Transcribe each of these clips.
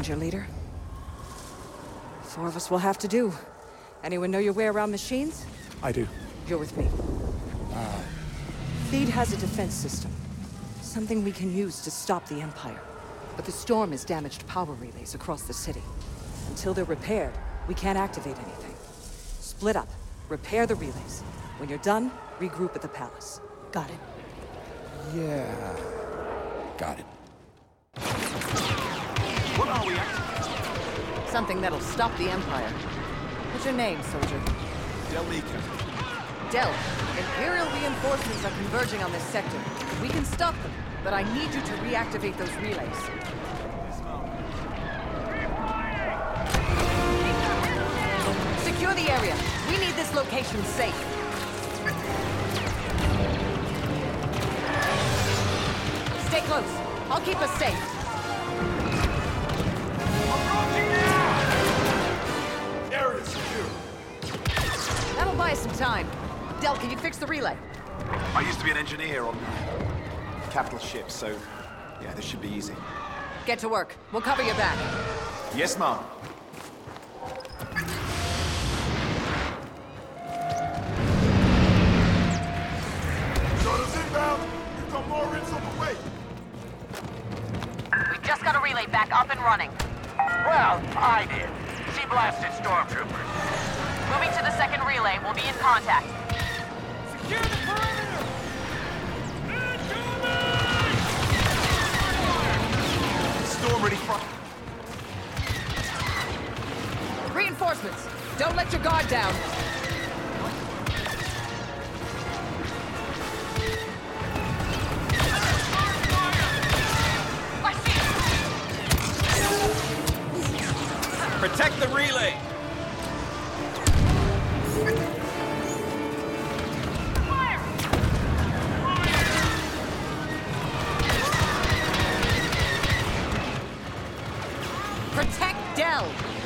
danger, leader. Four of us will have to do. Anyone know your way around machines? I do. You're with me. Ah. Theed has a defense system. Something we can use to stop the Empire. But the storm has damaged power relays across the city. Until they're repaired, we can't activate anything. Split up. Repair the relays. When you're done, regroup at the palace. Got it? Yeah. Got it. What are we activating? Something that'll stop the Empire. What's your name, soldier? Del Meeko. Del, Imperial reinforcements are converging on this sector. We can stop them, but I need you to reactivate those relays. Secure the area. We need this location safe. Stay close. I'll keep us safe. Buy us some time. Del, can you fix the relay? I used to be an engineer on capital ships, so yeah, this should be easy. Get to work. We'll cover your back. Yes, ma'am. We've got more rigs on the way. We just got a relay back up and running. Well, I did. She blasted stormtroopers. Moving to the second relay. We'll be in contact. Secure the perimeter. Storm ready front. Reinforcements! Don't let your guard down! Protect the relay. Protect Del!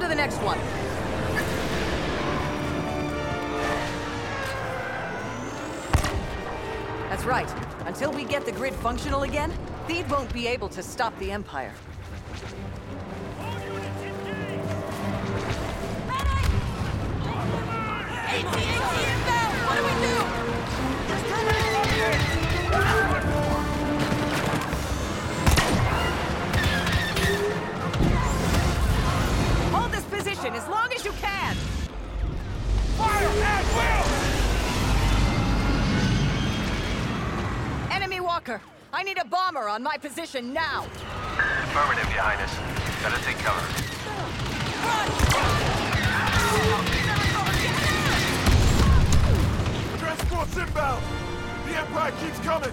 To the next one. That's right. Until we get the grid functional again, Theed won't be able to stop the Empire. What I need a bomber on my position now! Affirmative, Your Highness. Gotta take cover. Run! Transport's inbound. The Empire keeps coming.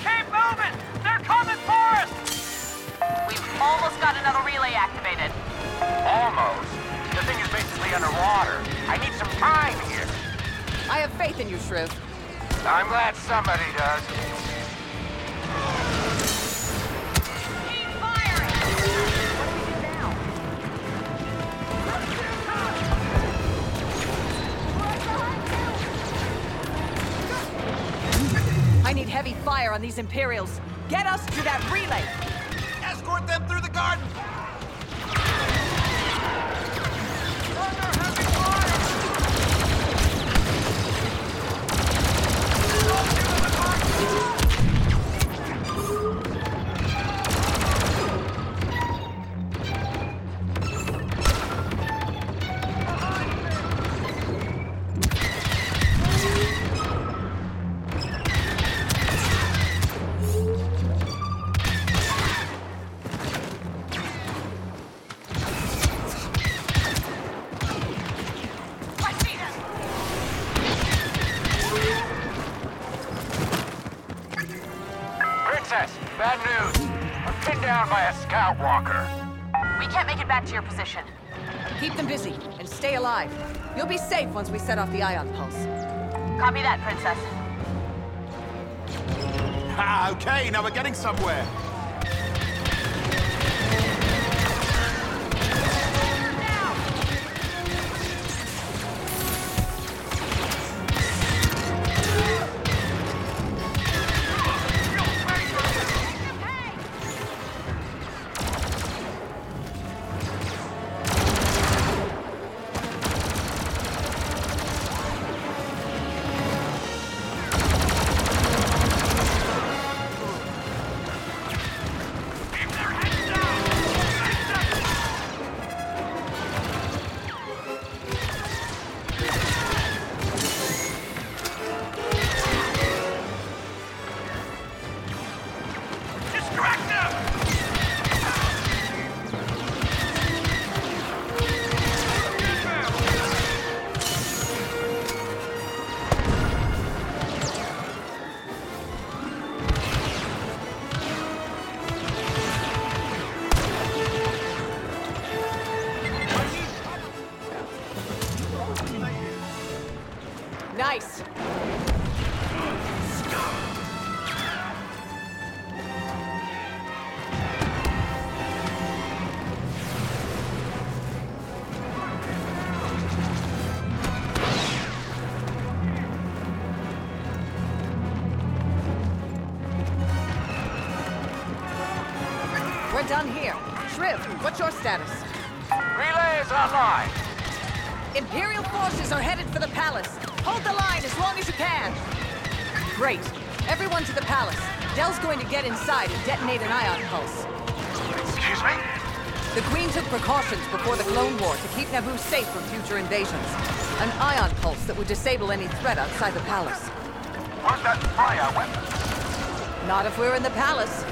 Keep moving! They're coming for us! We've almost got another relay activated. Almost. The thing is basically underwater. I need some time here. I have faith in you, Shriv. I'm glad somebody does. Team fire! What do we do now? I need heavy fire on these Imperials. Get us to that relay! Down by scout walker. We can't make it back to your position. Keep them busy and stay alive. You'll be safe once we set off the ion pulse. Copy that, Princess. Ah, okay, now we're getting somewhere. Done here. Shriv, what's your status? Relay is online. Imperial forces are headed for the palace. Hold the line as long as you can. Great. Everyone to the palace. Del's going to get inside and detonate an ion pulse. Excuse me? The Queen took precautions before the Clone War to keep Naboo safe from future invasions. An ion pulse that would disable any threat outside the palace. Won't that fry our weapons? Not if we're in the palace.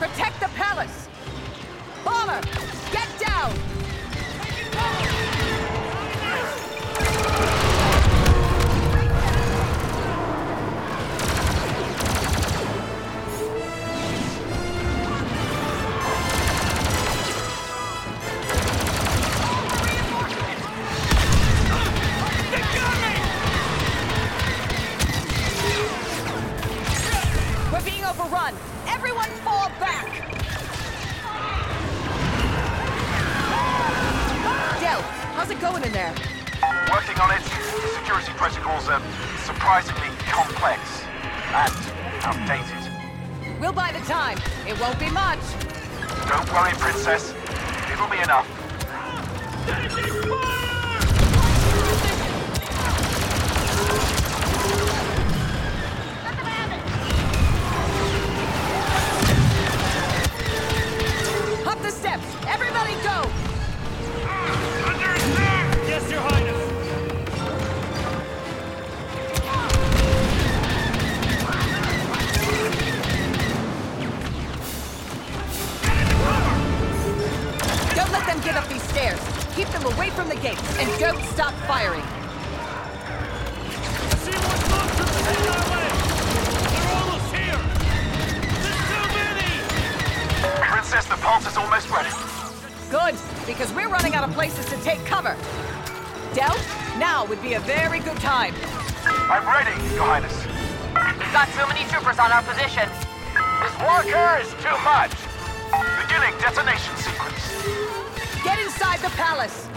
Protect the palace! Bomber, get down! Overrun! Everyone fall back! Del, how's it going in there? Working on it. Security protocols are surprisingly complex and outdated. We'll buy the time. It won't be much. Don't worry, Princess. It'll be enough. Get up these stairs. Keep them away from the gates, and don't stop firing. See what's monsters heading our way! They're almost here! There's too many! Princess, the pulse is almost ready. Good, because we're running out of places to take cover. Del, now would be a very good time. I'm ready, Your Highness. We've got too many troopers on our position. This walker is too much. Beginning detonation sequence. Get inside the palace.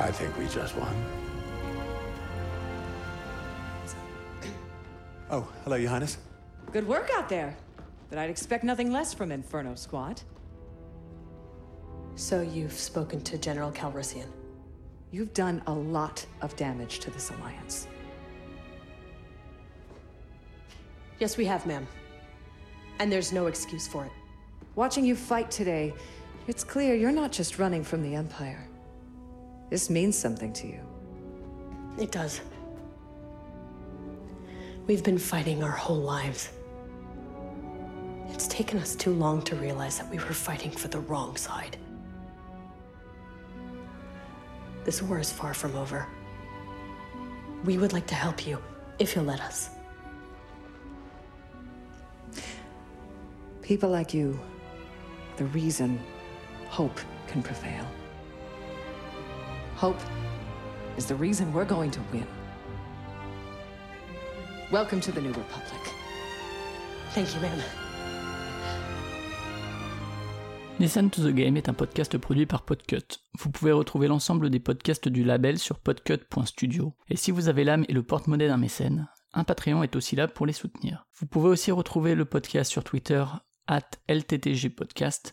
I think we just won. Oh, hello, Your Highness. Good work out there. But I'd expect nothing less from Inferno Squad. So you've spoken to General Calrissian. You've done a lot of damage to this alliance. Yes, we have, ma'am. And there's no excuse for it. Watching you fight today, it's clear you're not just running from the Empire. This means something to you. It does. We've been fighting our whole lives. It's taken us too long to realize that we were fighting for the wrong side. This war is far from over. We would like to help you, if you'll let us. People like you, the reason hope can prevail. Hope is the reason we're going to win. Welcome to the New Republic. Thank you, ma'am. Listen to the Game est un podcast produit par Podcut. Vous pouvez retrouver l'ensemble des podcasts du label sur podcut.studio. Et si vous avez l'âme et le porte-monnaie d'un mécène, un Patreon est aussi là pour les soutenir. Vous pouvez aussi retrouver le podcast sur Twitter, at LTTGpodcast,